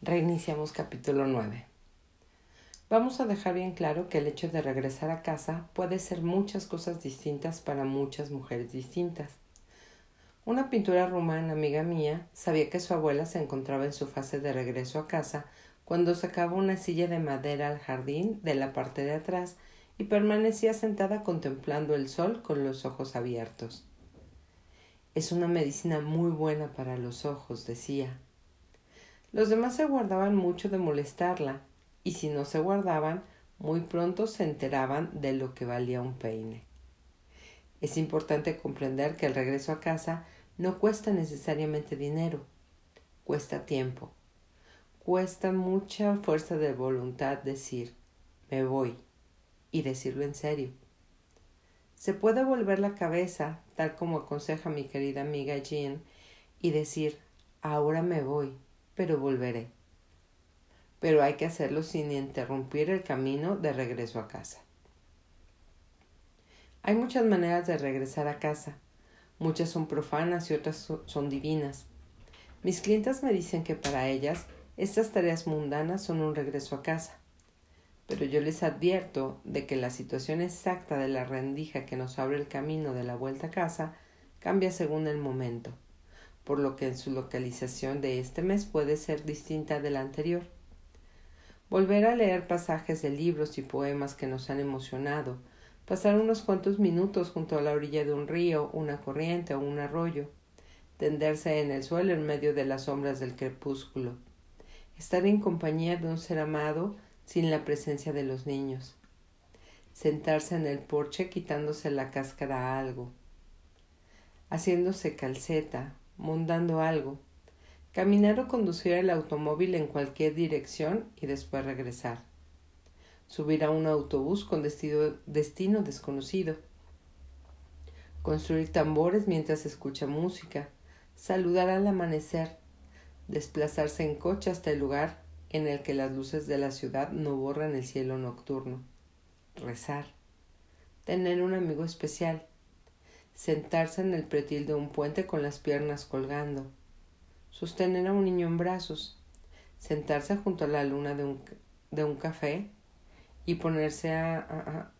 Reiniciamos capítulo 9. Vamos a dejar bien claro que el hecho de regresar a casa puede ser muchas cosas distintas para muchas mujeres distintas. Una pintura rumana amiga mía sabía que su abuela se encontraba en su fase de regreso a casa cuando sacaba una silla de madera al jardín de la parte de atrás y permanecía sentada contemplando el sol con los ojos abiertos. Es una medicina muy buena para los ojos, decía. Los demás se guardaban mucho de molestarla, y si no se guardaban, muy pronto se enteraban de lo que valía un peine. Es importante comprender que el regreso a casa no cuesta necesariamente dinero, cuesta tiempo, cuesta mucha fuerza de voluntad decir me voy y decirlo en serio. Se puede volver la cabeza, tal como aconseja mi querida amiga Jean, y decir ahora me voy pero volveré. Pero hay que hacerlo sin interrumpir el camino de regreso a casa. Hay muchas maneras de regresar a casa. Muchas son profanas y otras son divinas. Mis clientes me dicen que para ellas estas tareas mundanas son un regreso a casa. Pero yo les advierto de que la situación exacta de la rendija que nos abre el camino de la vuelta a casa cambia según el momento por lo que en su localización de este mes puede ser distinta de la anterior. Volver a leer pasajes de libros y poemas que nos han emocionado, pasar unos cuantos minutos junto a la orilla de un río, una corriente o un arroyo, tenderse en el suelo en medio de las sombras del crepúsculo, estar en compañía de un ser amado sin la presencia de los niños, sentarse en el porche quitándose la cáscara a algo, haciéndose calceta, montando algo, caminar o conducir el automóvil en cualquier dirección y después regresar, subir a un autobús con destino, destino desconocido, construir tambores mientras escucha música, saludar al amanecer, desplazarse en coche hasta el lugar en el que las luces de la ciudad no borran el cielo nocturno, rezar, tener un amigo especial, sentarse en el pretil de un puente con las piernas colgando, sostener a un niño en brazos, sentarse junto a la luna de un, de un café y ponerse a, a,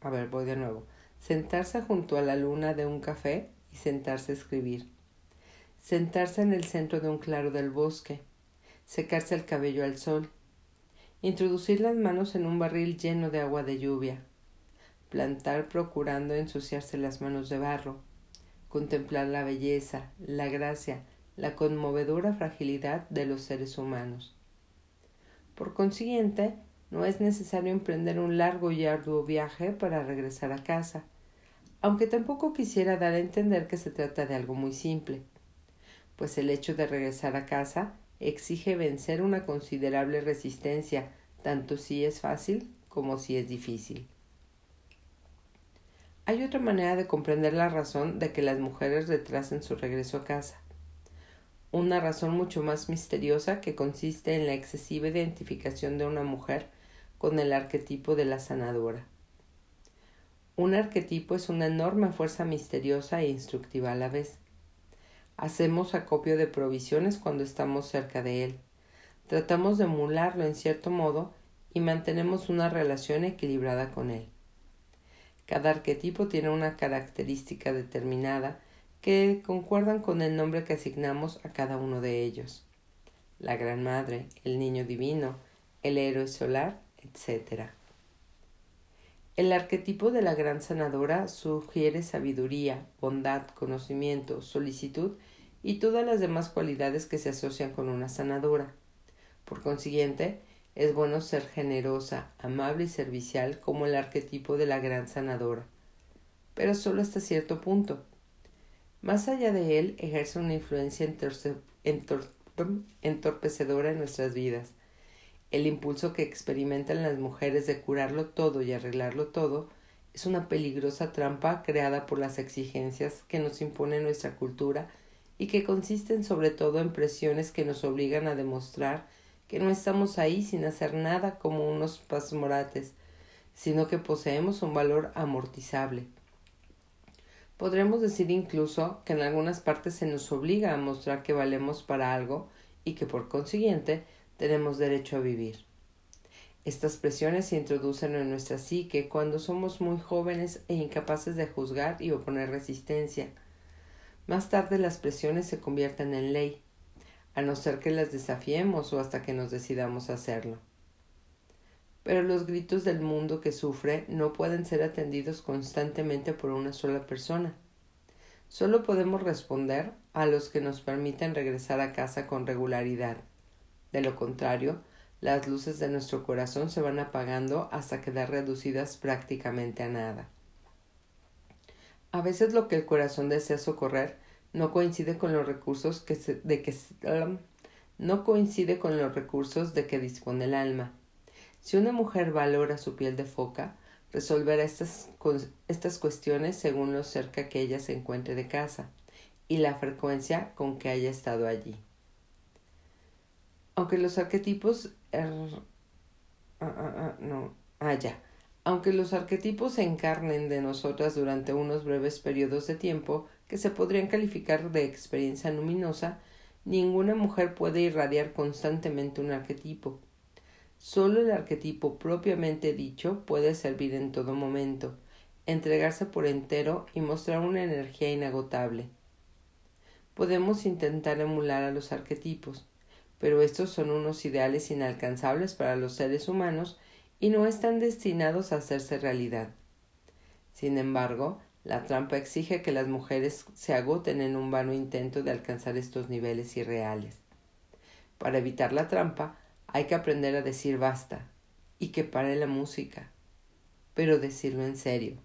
a, ver, voy de nuevo, sentarse junto a la luna de un café y sentarse a escribir, sentarse en el centro de un claro del bosque, secarse el cabello al sol, introducir las manos en un barril lleno de agua de lluvia, plantar procurando ensuciarse las manos de barro, contemplar la belleza, la gracia, la conmovedora fragilidad de los seres humanos. Por consiguiente, no es necesario emprender un largo y arduo viaje para regresar a casa, aunque tampoco quisiera dar a entender que se trata de algo muy simple, pues el hecho de regresar a casa exige vencer una considerable resistencia, tanto si es fácil como si es difícil. Hay otra manera de comprender la razón de que las mujeres retrasen su regreso a casa. Una razón mucho más misteriosa que consiste en la excesiva identificación de una mujer con el arquetipo de la sanadora. Un arquetipo es una enorme fuerza misteriosa e instructiva a la vez. Hacemos acopio de provisiones cuando estamos cerca de él. Tratamos de emularlo en cierto modo y mantenemos una relación equilibrada con él. Cada arquetipo tiene una característica determinada que concuerdan con el nombre que asignamos a cada uno de ellos. La Gran Madre, el Niño Divino, el Héroe Solar, etc. El arquetipo de la Gran Sanadora sugiere sabiduría, bondad, conocimiento, solicitud y todas las demás cualidades que se asocian con una sanadora. Por consiguiente, es bueno ser generosa, amable y servicial como el arquetipo de la gran sanadora, pero solo hasta cierto punto. Más allá de él, ejerce una influencia entorpecedora en nuestras vidas. El impulso que experimentan las mujeres de curarlo todo y arreglarlo todo es una peligrosa trampa creada por las exigencias que nos impone nuestra cultura y que consisten sobre todo en presiones que nos obligan a demostrar que no estamos ahí sin hacer nada como unos pasmorates, sino que poseemos un valor amortizable. Podremos decir incluso que en algunas partes se nos obliga a mostrar que valemos para algo y que por consiguiente tenemos derecho a vivir. Estas presiones se introducen en nuestra psique cuando somos muy jóvenes e incapaces de juzgar y oponer resistencia. Más tarde las presiones se convierten en ley, a no ser que las desafiemos o hasta que nos decidamos hacerlo. Pero los gritos del mundo que sufre no pueden ser atendidos constantemente por una sola persona. Solo podemos responder a los que nos permiten regresar a casa con regularidad. De lo contrario, las luces de nuestro corazón se van apagando hasta quedar reducidas prácticamente a nada. A veces lo que el corazón desea socorrer no coincide con los recursos que de que um, no coincide con los recursos de que dispone el alma. Si una mujer valora su piel de foca, resolverá estas, estas cuestiones según lo cerca que ella se encuentre de casa y la frecuencia con que haya estado allí. Aunque los arquetipos er, ah, ah, ah, no, ah, Aunque los arquetipos se encarnen de nosotras durante unos breves periodos de tiempo que se podrían calificar de experiencia luminosa, ninguna mujer puede irradiar constantemente un arquetipo. Solo el arquetipo propiamente dicho puede servir en todo momento, entregarse por entero y mostrar una energía inagotable. Podemos intentar emular a los arquetipos, pero estos son unos ideales inalcanzables para los seres humanos y no están destinados a hacerse realidad. Sin embargo, la trampa exige que las mujeres se agoten en un vano intento de alcanzar estos niveles irreales. Para evitar la trampa, hay que aprender a decir basta y que pare la música, pero decirlo en serio.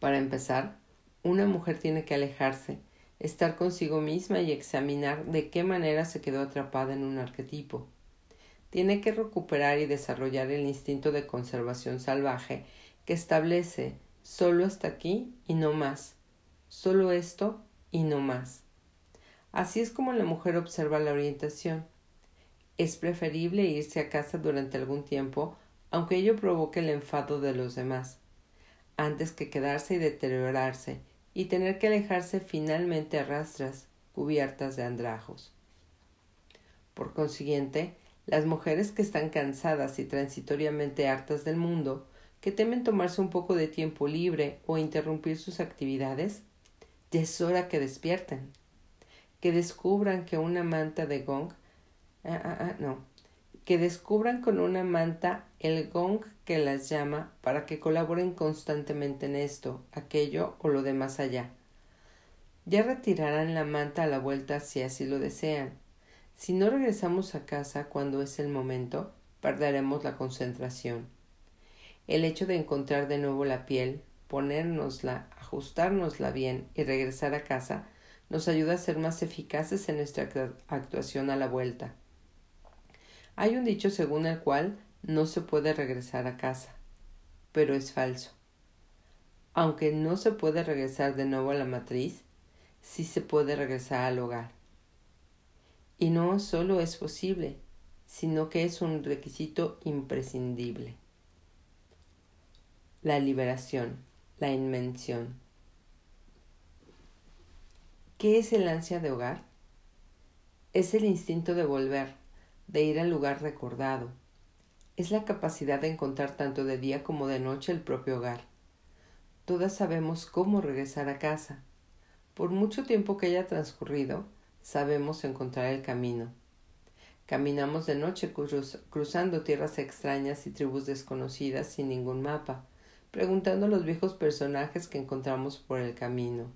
Para empezar, una mujer tiene que alejarse estar consigo misma y examinar de qué manera se quedó atrapada en un arquetipo. Tiene que recuperar y desarrollar el instinto de conservación salvaje que establece solo hasta aquí y no más, solo esto y no más. Así es como la mujer observa la orientación. Es preferible irse a casa durante algún tiempo, aunque ello provoque el enfado de los demás, antes que quedarse y deteriorarse y tener que alejarse finalmente a rastras cubiertas de andrajos. Por consiguiente, las mujeres que están cansadas y transitoriamente hartas del mundo, que temen tomarse un poco de tiempo libre o interrumpir sus actividades, ya es hora que despierten, que descubran que una manta de gong, ah, ah, ah, no, que descubran con una manta el gong que las llama para que colaboren constantemente en esto, aquello o lo de más allá. Ya retirarán la manta a la vuelta si así lo desean. Si no regresamos a casa cuando es el momento, perderemos la concentración. El hecho de encontrar de nuevo la piel, ponérnosla, ajustárnosla bien y regresar a casa nos ayuda a ser más eficaces en nuestra actuación a la vuelta. Hay un dicho según el cual no se puede regresar a casa, pero es falso. Aunque no se puede regresar de nuevo a la matriz, sí se puede regresar al hogar. Y no solo es posible, sino que es un requisito imprescindible. La liberación, la invención. ¿Qué es el ansia de hogar? Es el instinto de volver, de ir al lugar recordado. Es la capacidad de encontrar tanto de día como de noche el propio hogar. Todas sabemos cómo regresar a casa. Por mucho tiempo que haya transcurrido, sabemos encontrar el camino. Caminamos de noche cruzando tierras extrañas y tribus desconocidas sin ningún mapa, preguntando a los viejos personajes que encontramos por el camino.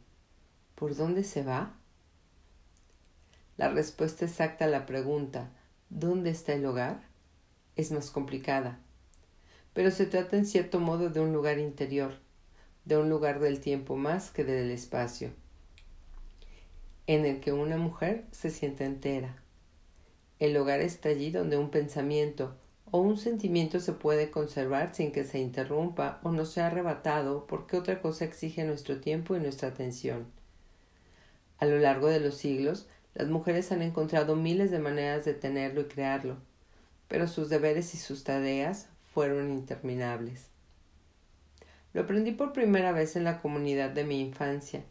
¿Por dónde se va? La respuesta exacta a la pregunta ¿Dónde está el hogar? es más complicada. Pero se trata en cierto modo de un lugar interior, de un lugar del tiempo más que del espacio, en el que una mujer se siente entera. El hogar está allí donde un pensamiento o un sentimiento se puede conservar sin que se interrumpa o no sea arrebatado porque otra cosa exige nuestro tiempo y nuestra atención. A lo largo de los siglos, las mujeres han encontrado miles de maneras de tenerlo y crearlo, pero sus deberes y sus tareas fueron interminables. Lo aprendí por primera vez en la comunidad de mi infancia,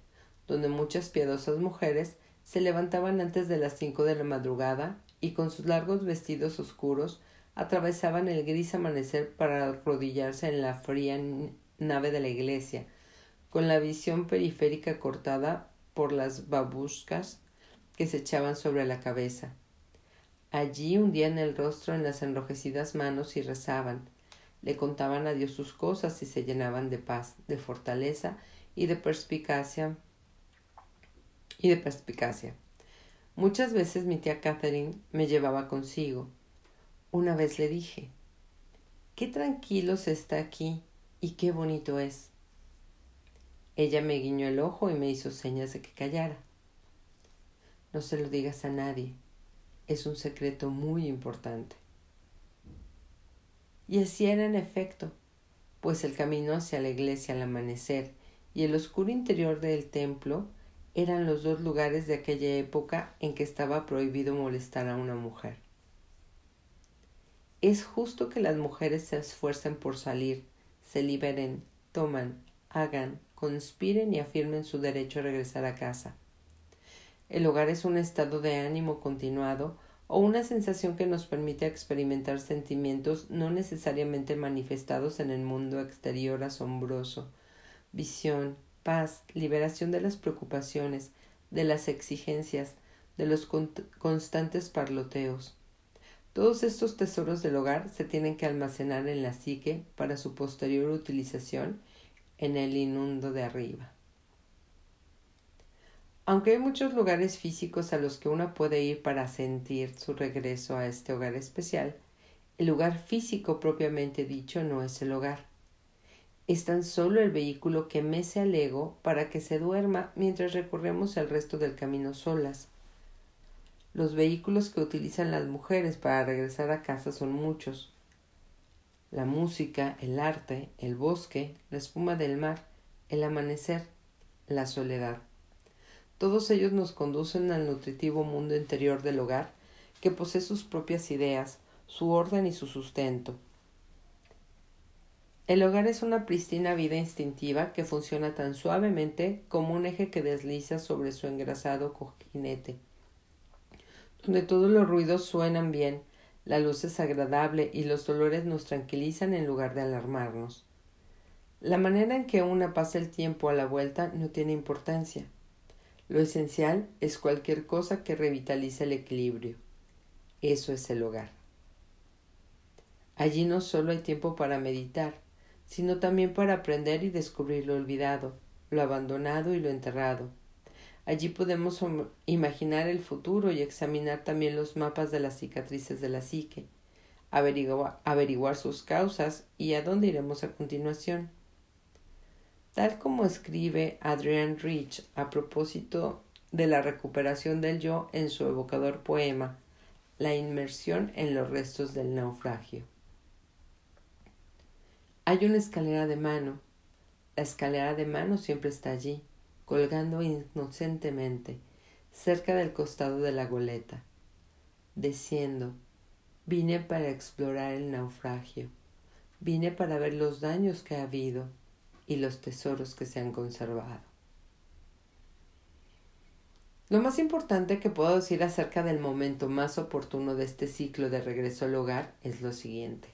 donde muchas piadosas mujeres se levantaban antes de las cinco de la madrugada y con sus largos vestidos oscuros atravesaban el gris amanecer para arrodillarse en la fría nave de la iglesia, con la visión periférica cortada por las babushkas que se echaban sobre la cabeza. Allí hundían el rostro en las enrojecidas manos y rezaban. Le contaban a Dios sus cosas y se llenaban de paz, de fortaleza y de perspicacia. Y de perspicacia. Muchas veces mi tía Catherine me llevaba consigo. Una vez le dije, qué tranquilo se está aquí y qué bonito es. Ella me guiñó el ojo y me hizo señas de que callara. No se lo digas a nadie, es un secreto muy importante. Y así era en efecto, pues el camino hacia la iglesia al amanecer y el oscuro interior del templo eran los dos lugares de aquella época en que estaba prohibido molestar a una mujer. Es justo que las mujeres se esfuercen por salir, se liberen, toman, hagan, conspiren y afirmen su derecho a regresar a casa. El hogar es un estado de ánimo continuado o una sensación que nos permite experimentar sentimientos no necesariamente manifestados en el mundo exterior asombroso, visión, paz, liberación de las preocupaciones, de las exigencias, de los constantes parloteos. Todos estos tesoros del hogar se tienen que almacenar en la psique para su posterior utilización en el inundo de arriba. Aunque hay muchos lugares físicos a los que uno puede ir para sentir su regreso a este hogar especial, el lugar físico propiamente dicho no es el hogar. Es tan solo el vehículo que mece al ego para que se duerma mientras recorremos el resto del camino solas. Los vehículos que utilizan las mujeres para regresar a casa son muchos. La música, el arte, el bosque, la espuma del mar, el amanecer, la soledad. Todos ellos nos conducen al nutritivo mundo interior del hogar, que posee sus propias ideas, su orden y su sustento. El hogar es una pristina vida instintiva que funciona tan suavemente como un eje que desliza sobre su engrasado cojinete, donde todos los ruidos suenan bien, la luz es agradable y los dolores nos tranquilizan en lugar de alarmarnos. La manera en que una pasa el tiempo a la vuelta no tiene importancia. Lo esencial es cualquier cosa que revitalice el equilibrio. Eso es el hogar. Allí no solo hay tiempo para meditar, sino también para aprender y descubrir lo olvidado, lo abandonado y lo enterrado. Allí podemos imaginar el futuro y examinar también los mapas de las cicatrices de la psique, averiguar, sus causas y a dónde iremos a continuación. Tal como escribe Adrian Rich a propósito de la recuperación del yo en su evocador poema La inmersión en los restos del naufragio. Hay una escalera de mano. La escalera de mano siempre está allí, colgando inocentemente, cerca del costado de la goleta. Desciendo, vine para explorar el naufragio, vine para ver los daños que ha habido, y los tesoros que se han conservado. Lo más importante que puedo decir acerca del momento más oportuno de este ciclo de regreso al hogar es lo siguiente.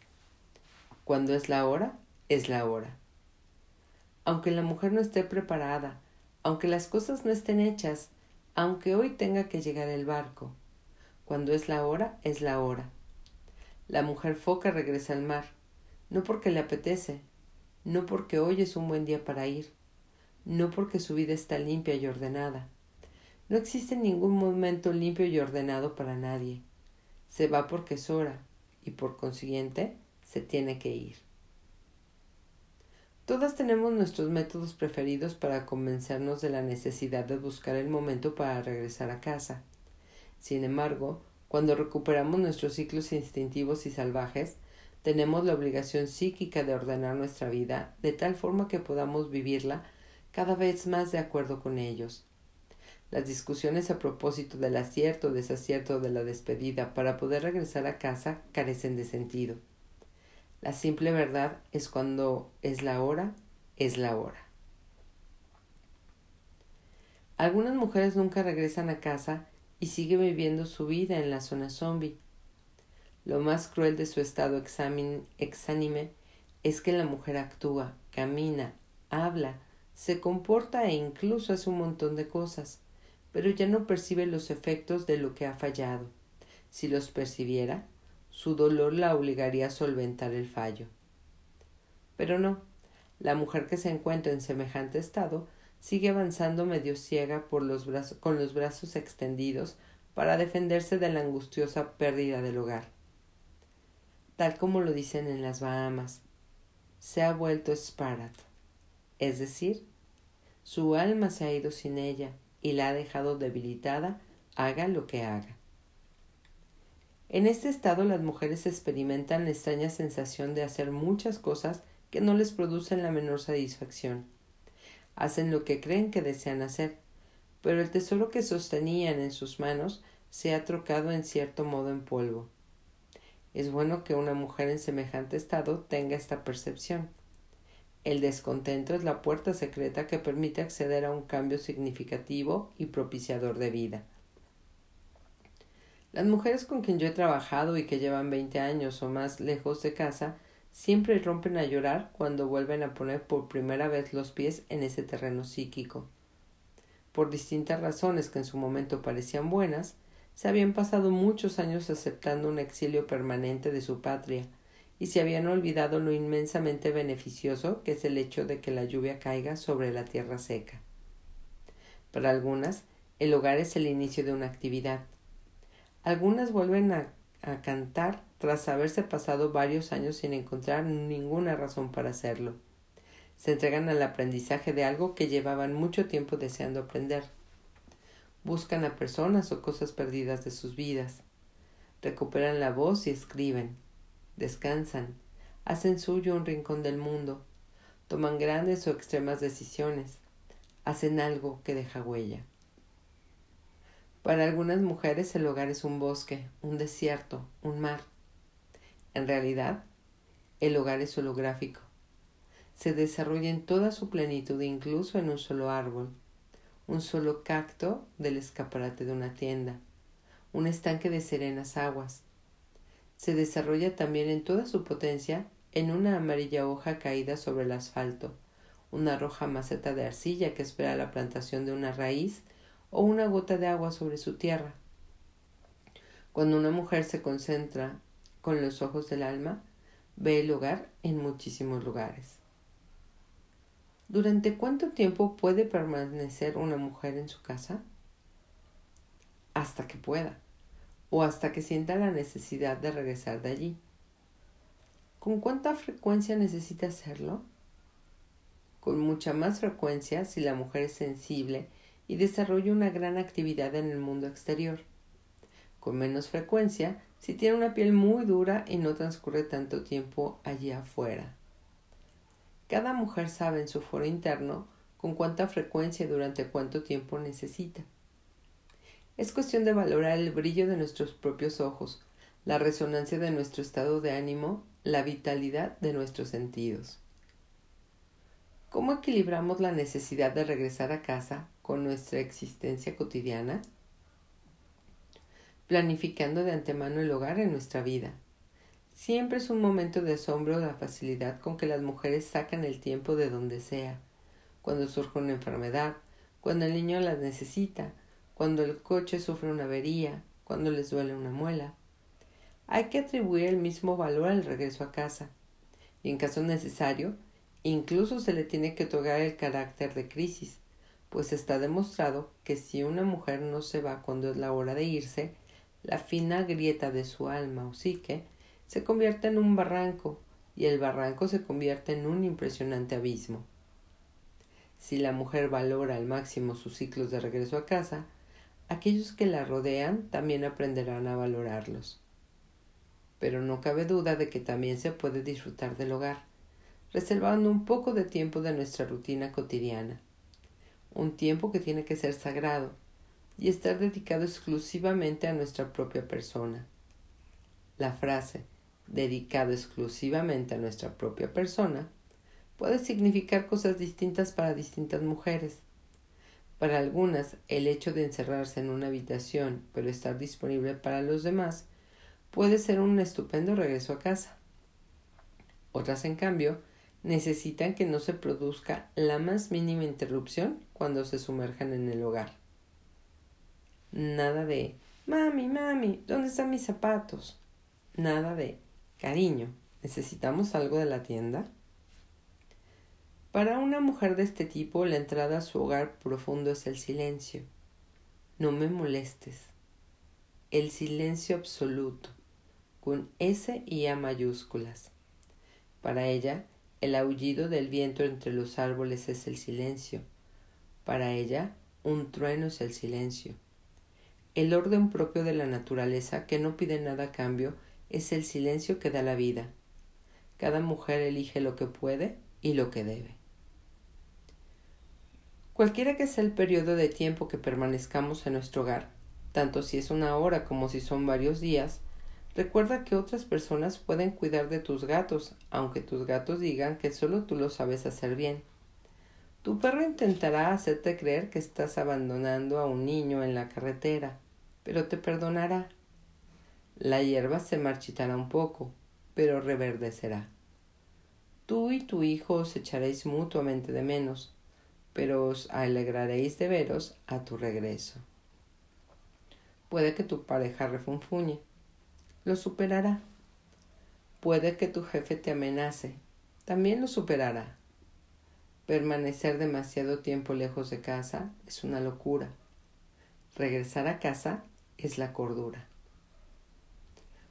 Cuando es la hora, es la hora. Aunque la mujer no esté preparada, aunque las cosas no estén hechas, aunque hoy tenga que llegar el barco, cuando es la hora, es la hora. La mujer foca regresa al mar, no porque le apetece, no porque hoy es un buen día para ir, no porque su vida está limpia y ordenada. No existe ningún momento limpio y ordenado para nadie. Se va porque es hora y por consiguiente se tiene que ir. Todas tenemos nuestros métodos preferidos para convencernos de la necesidad de buscar el momento para regresar a casa. Sin embargo, cuando recuperamos nuestros ciclos instintivos y salvajes, tenemos la obligación psíquica de ordenar nuestra vida de tal forma que podamos vivirla cada vez más de acuerdo con ellos. Las discusiones a propósito del acierto o desacierto de la despedida para poder regresar a casa carecen de sentido. La simple verdad es cuando es la hora, es la hora. Algunas mujeres nunca regresan a casa y sigue viviendo su vida en la zona zombie. Lo más cruel de su estado exánime es que la mujer actúa, camina, habla, se comporta e incluso hace un montón de cosas, pero ya no percibe los efectos de lo que ha fallado. Si los percibiera, su dolor la obligaría a solventar el fallo. Pero no, la mujer que se encuentra en semejante estado sigue avanzando medio ciega por los brazos, con los brazos extendidos para defenderse de la angustiosa pérdida del hogar. Tal como lo dicen en las Bahamas, se ha vuelto Sparat, es decir, su alma se ha ido sin ella y la ha dejado debilitada, haga lo que haga. En este estado las mujeres experimentan la extraña sensación de hacer muchas cosas que no les producen la menor satisfacción. Hacen lo que creen que desean hacer, pero el tesoro que sostenían en sus manos se ha trocado en cierto modo en polvo. Es bueno que una mujer en semejante estado tenga esta percepción. El descontento es la puerta secreta que permite acceder a un cambio significativo y propiciador de vida. Las mujeres con quien yo he trabajado y que llevan veinte años o más lejos de casa siempre rompen a llorar cuando vuelven a poner por primera vez los pies en ese terreno psíquico. Por distintas razones que en su momento parecían buenas, se habían pasado muchos años aceptando un exilio permanente de su patria, y se habían olvidado lo inmensamente beneficioso que es el hecho de que la lluvia caiga sobre la tierra seca. Para algunas, el hogar es el inicio de una actividad. Algunas vuelven a, a cantar tras haberse pasado varios años sin encontrar ninguna razón para hacerlo. Se entregan al aprendizaje de algo que llevaban mucho tiempo deseando aprender. Buscan a personas o cosas perdidas de sus vidas. Recuperan la voz y escriben. Descansan. Hacen suyo un rincón del mundo. Toman grandes o extremas decisiones. Hacen algo que deja huella. Para algunas mujeres el hogar es un bosque, un desierto, un mar. En realidad, el hogar es holográfico. Se desarrolla en toda su plenitud, incluso en un solo árbol, un solo cacto del escaparate de una tienda, un estanque de serenas aguas. Se desarrolla también en toda su potencia en una amarilla hoja caída sobre el asfalto, una roja maceta de arcilla que espera la plantación de una raíz o una gota de agua sobre su tierra. Cuando una mujer se concentra con los ojos del alma, ve el hogar en muchísimos lugares. ¿Durante cuánto tiempo puede permanecer una mujer en su casa? Hasta que pueda, o hasta que sienta la necesidad de regresar de allí. ¿Con cuánta frecuencia necesita hacerlo? Con mucha más frecuencia si la mujer es sensible y desarrolla una gran actividad en el mundo exterior. Con menos frecuencia si tiene una piel muy dura y no transcurre tanto tiempo allí afuera. Cada mujer sabe en su foro interno con cuánta frecuencia y durante cuánto tiempo necesita. Es cuestión de valorar el brillo de nuestros propios ojos, la resonancia de nuestro estado de ánimo, la vitalidad de nuestros sentidos. ¿Cómo equilibramos la necesidad de regresar a casa con nuestra existencia cotidiana? planificando de antemano el hogar en nuestra vida. Siempre es un momento de asombro la facilidad con que las mujeres sacan el tiempo de donde sea, cuando surge una enfermedad, cuando el niño las necesita, cuando el coche sufre una avería, cuando les duele una muela. Hay que atribuir el mismo valor al regreso a casa, y en caso necesario, incluso se le tiene que otorgar el carácter de crisis, pues está demostrado que si una mujer no se va cuando es la hora de irse, la fina grieta de su alma o psique se convierte en un barranco y el barranco se convierte en un impresionante abismo. Si la mujer valora al máximo sus ciclos de regreso a casa, aquellos que la rodean también aprenderán a valorarlos. Pero no cabe duda de que también se puede disfrutar del hogar, reservando un poco de tiempo de nuestra rutina cotidiana, un tiempo que tiene que ser sagrado, y estar dedicado exclusivamente a nuestra propia persona. La frase dedicado exclusivamente a nuestra propia persona puede significar cosas distintas para distintas mujeres, Para algunas, el hecho de encerrarse en una habitación, pero estar disponible para los demás, puede ser un estupendo regreso a casa. Otras, en cambio, necesitan que no se produzca la más mínima interrupción cuando se sumerjan en el hogar. Nada de Mami, mami, ¿dónde están mis zapatos? Nada de Cariño, ¿necesitamos algo de la tienda? Para una mujer de este tipo, la entrada a su hogar profundo es el silencio. No me molestes. El silencio absoluto, con S y A mayúsculas. Para ella, el aullido del viento entre los árboles es el silencio. Para ella, un trueno es el silencio. El orden propio de la naturaleza, que no pide nada a cambio, es el silencio que da la vida. Cada mujer elige lo que puede y lo que debe. Cualquiera que sea el periodo de tiempo que permanezcamos en nuestro hogar, tanto si es una hora como si son varios días, recuerda que otras personas pueden cuidar de tus gatos, aunque tus gatos digan que solo tú lo sabes hacer bien. Tu perro intentará hacerte creer que estás abandonando a un niño en la carretera, pero te perdonará. La hierba se marchitará un poco, pero reverdecerá. Tú y tu hijo os echaréis mutuamente de menos, pero os alegraréis de veros a tu regreso. Puede que tu pareja refunfuñe. Lo superará. Puede que tu jefe te amenace. También lo superará. Permanecer demasiado tiempo lejos de casa es una locura. Regresar a casa es la cordura.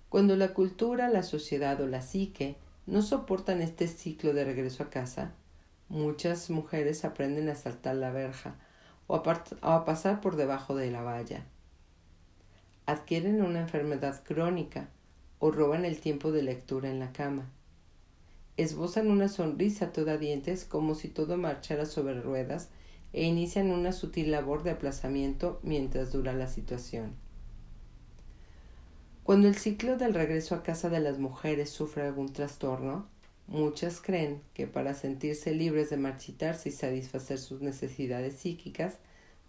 Cuando la cultura, la sociedad o la psique no soportan este ciclo de regreso a casa, Muchas mujeres aprenden a saltar la verja o a, pasar por debajo de la valla. Adquieren una enfermedad crónica o roban el tiempo de lectura en la cama. Esbozan una sonrisa toda dientes como si todo marchara sobre ruedas e inician una sutil labor de aplazamiento mientras dura la situación. Cuando el ciclo del regreso a casa de las mujeres sufre algún trastorno, Muchas creen que para sentirse libres de marchitarse y satisfacer sus necesidades psíquicas,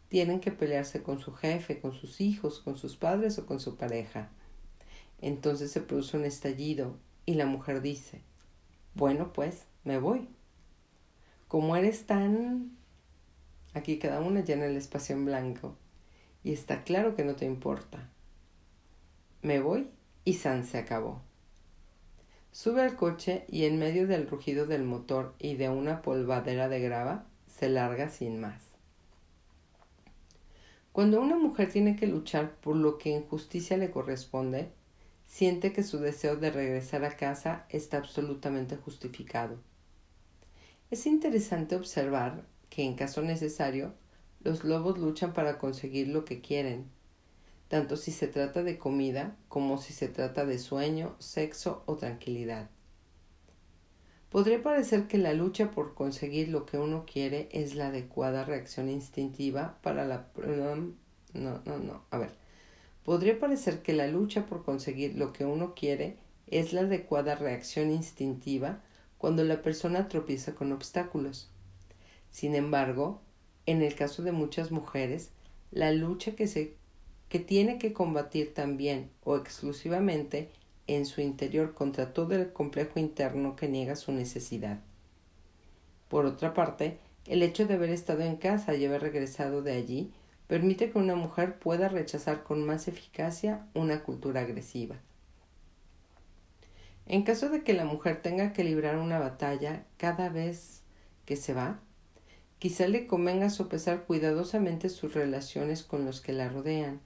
tienen que pelearse con su jefe, con sus hijos, con sus padres o con su pareja. Entonces se produce un estallido y la mujer dice, bueno pues, me voy. Como eres tan... Aquí cada una llena el espacio en blanco y está claro que no te importa. Me voy y San se acabó. Sube al coche y en medio del rugido del motor y de una polvadera de grava, se larga sin más. Cuando una mujer tiene que luchar por lo que en justicia le corresponde, siente que su deseo de regresar a casa está absolutamente justificado. Es interesante observar que en caso necesario, los lobos luchan para conseguir lo que quieren, tanto si se trata de comida como si se trata de sueño, sexo o tranquilidad. Podría parecer que la lucha por conseguir lo que uno quiere es la adecuada reacción instintiva para la... No, no, no. A ver. Podría parecer que la lucha por conseguir lo que uno quiere es la adecuada reacción instintiva cuando la persona tropieza con obstáculos. Sin embargo, en el caso de muchas mujeres, la lucha que se que tiene que combatir también o exclusivamente en su interior contra todo el complejo interno que niega su necesidad. Por otra parte, el hecho de haber estado en casa y haber regresado de allí permite que una mujer pueda rechazar con más eficacia una cultura agresiva. En caso de que la mujer tenga que librar una batalla cada vez que se va, quizá le convenga sopesar cuidadosamente sus relaciones con los que la rodean,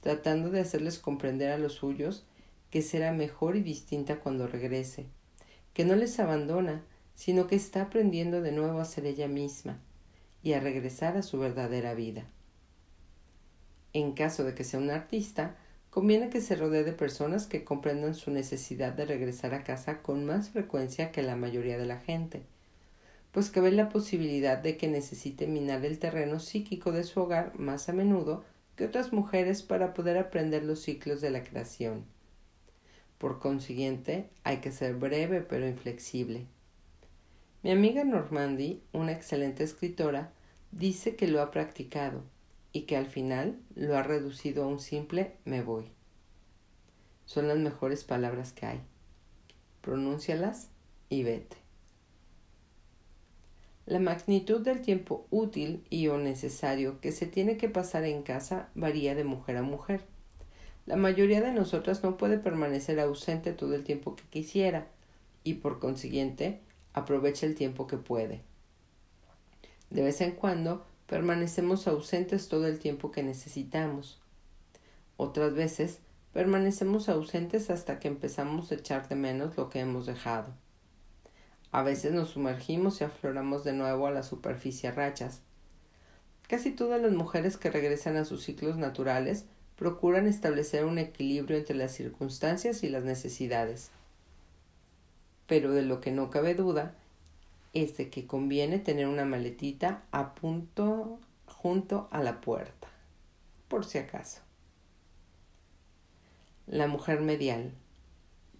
tratando de hacerles comprender a los suyos que será mejor y distinta cuando regrese, que no les abandona, sino que está aprendiendo de nuevo a ser ella misma y a regresar a su verdadera vida. En caso de que sea un artista, conviene que se rodee de personas que comprendan su necesidad de regresar a casa con más frecuencia que la mayoría de la gente, pues que ve la posibilidad de que necesite minar el terreno psíquico de su hogar más a menudo otras mujeres para poder aprender los ciclos de la creación. Por consiguiente, hay que ser breve pero inflexible. Mi amiga Normandy, una excelente escritora, dice que lo ha practicado y que al final lo ha reducido a un simple me voy. Son las mejores palabras que hay. Pronúncialas y vete. La magnitud del tiempo útil y o necesario que se tiene que pasar en casa varía de mujer a mujer. La mayoría de nosotras no puede permanecer ausente todo el tiempo que quisiera y por consiguiente aprovecha el tiempo que puede. De vez en cuando permanecemos ausentes todo el tiempo que necesitamos. Otras veces permanecemos ausentes hasta que empezamos a echar de menos lo que hemos dejado. A veces nos sumergimos y afloramos de nuevo a la superficie a rachas. Casi todas las mujeres que regresan a sus ciclos naturales procuran establecer un equilibrio entre las circunstancias y las necesidades. Pero de lo que no cabe duda es de que conviene tener una maletita a punto junto a la puerta, por si acaso. La mujer medial.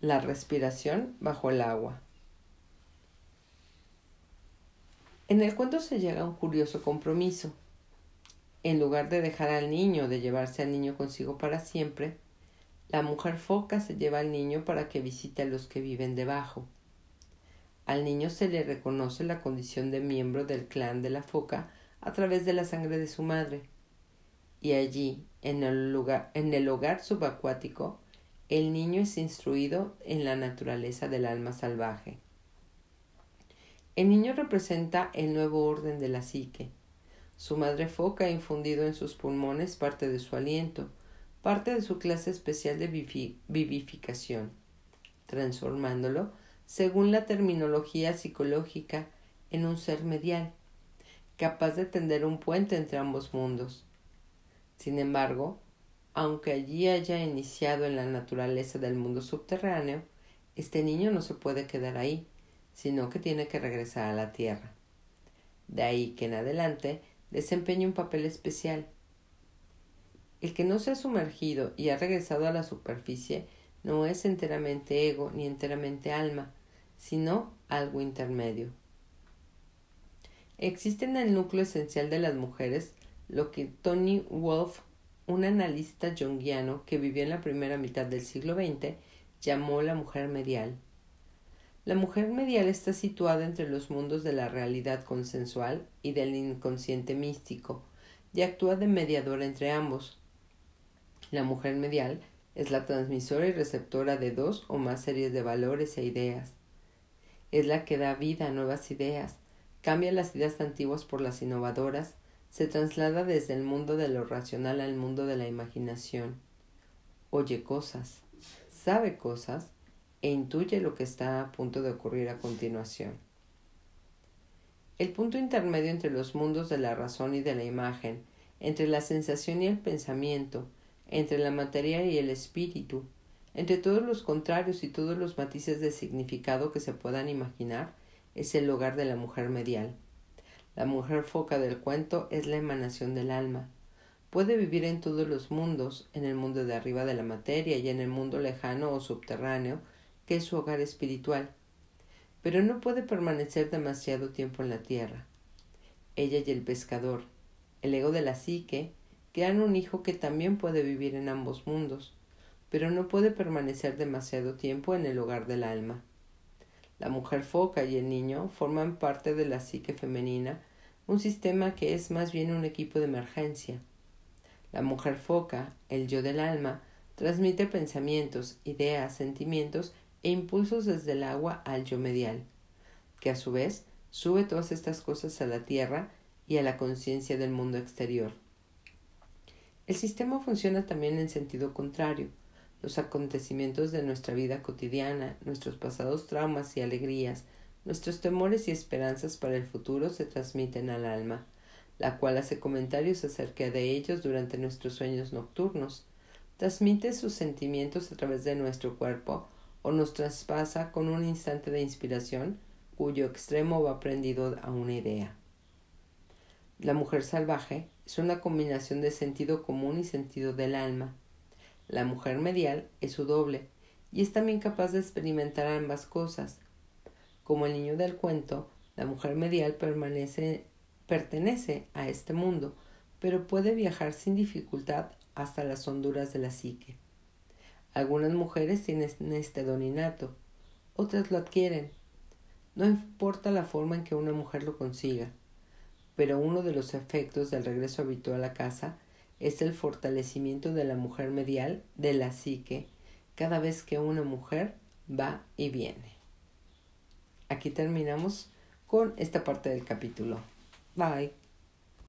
La respiración bajo el agua. En el cuento se llega a un curioso compromiso. En lugar de dejar al niño, de llevarse al niño consigo para siempre, la mujer foca se lleva al niño para que visite a los que viven debajo. Al niño se le reconoce la condición de miembro del clan de la foca a través de la sangre de su madre. Y allí, en el, lugar, en el hogar subacuático, el niño es instruido en la naturaleza del alma salvaje. El niño representa el nuevo orden de la psique. Su madre foca ha infundido en sus pulmones parte de su aliento, parte de su clase especial de vivificación, transformándolo, según la terminología psicológica, en un ser medial, capaz de tender un puente entre ambos mundos. Sin embargo, aunque allí haya iniciado en la naturaleza del mundo subterráneo, este niño no se puede quedar ahí, sino que tiene que regresar a la tierra. De ahí que en adelante desempeña un papel especial. El que no se ha sumergido y ha regresado a la superficie no es enteramente ego ni enteramente alma, sino algo intermedio. Existe en el núcleo esencial de las mujeres lo que Tony Wolff, un analista junguiano que vivió en la primera mitad del siglo XX, llamó la mujer medial. La mujer medial está situada entre los mundos de la realidad consensual y del inconsciente místico, y actúa de mediadora entre ambos. La mujer medial es la transmisora y receptora de dos o más series de valores e ideas. Es la que da vida a nuevas ideas, cambia las ideas antiguas por las innovadoras, se traslada desde el mundo de lo racional al mundo de la imaginación. Oye cosas, sabe cosas e intuye lo que está a punto de ocurrir a continuación. El punto intermedio entre los mundos de la razón y de la imagen, entre la sensación y el pensamiento, entre la materia y el espíritu, entre todos los contrarios y todos los matices de significado que se puedan imaginar, es el hogar de la mujer medial. La mujer foca del cuento es la emanación del alma. Puede vivir en todos los mundos, en el mundo de arriba de la materia y en el mundo lejano o subterráneo, que es su hogar espiritual, pero no puede permanecer demasiado tiempo en la tierra. Ella y el pescador, el ego de la psique, crean un hijo que también puede vivir en ambos mundos, pero no puede permanecer demasiado tiempo en el hogar del alma. La mujer foca y el niño forman parte de la psique femenina, un sistema que es más bien un equipo de emergencia. La mujer foca, el yo del alma, transmite pensamientos, ideas, sentimientos e impulsos desde el agua al yo medial, que a su vez sube todas estas cosas a la tierra y a la conciencia del mundo exterior. El sistema funciona también en sentido contrario. Los acontecimientos de nuestra vida cotidiana, nuestros pasados traumas y alegrías, nuestros temores y esperanzas para el futuro se transmiten al alma, la cual hace comentarios acerca de ellos durante nuestros sueños nocturnos, transmite sus sentimientos a través de nuestro cuerpo o nos traspasa con un instante de inspiración cuyo extremo va prendido a una idea. La mujer salvaje es una combinación de sentido común y sentido del alma. La mujer medial es su doble y es también capaz de experimentar ambas cosas. Como el niño del cuento, la mujer medial pertenece a este mundo, pero puede viajar sin dificultad hasta las honduras de la psique. Algunas mujeres tienen este don innato, otras lo adquieren. No importa la forma en que una mujer lo consiga, pero uno de los efectos del regreso habitual a casa es el fortalecimiento de la mujer medial de la psique cada vez que una mujer va y viene. Aquí terminamos con esta parte del capítulo. Bye.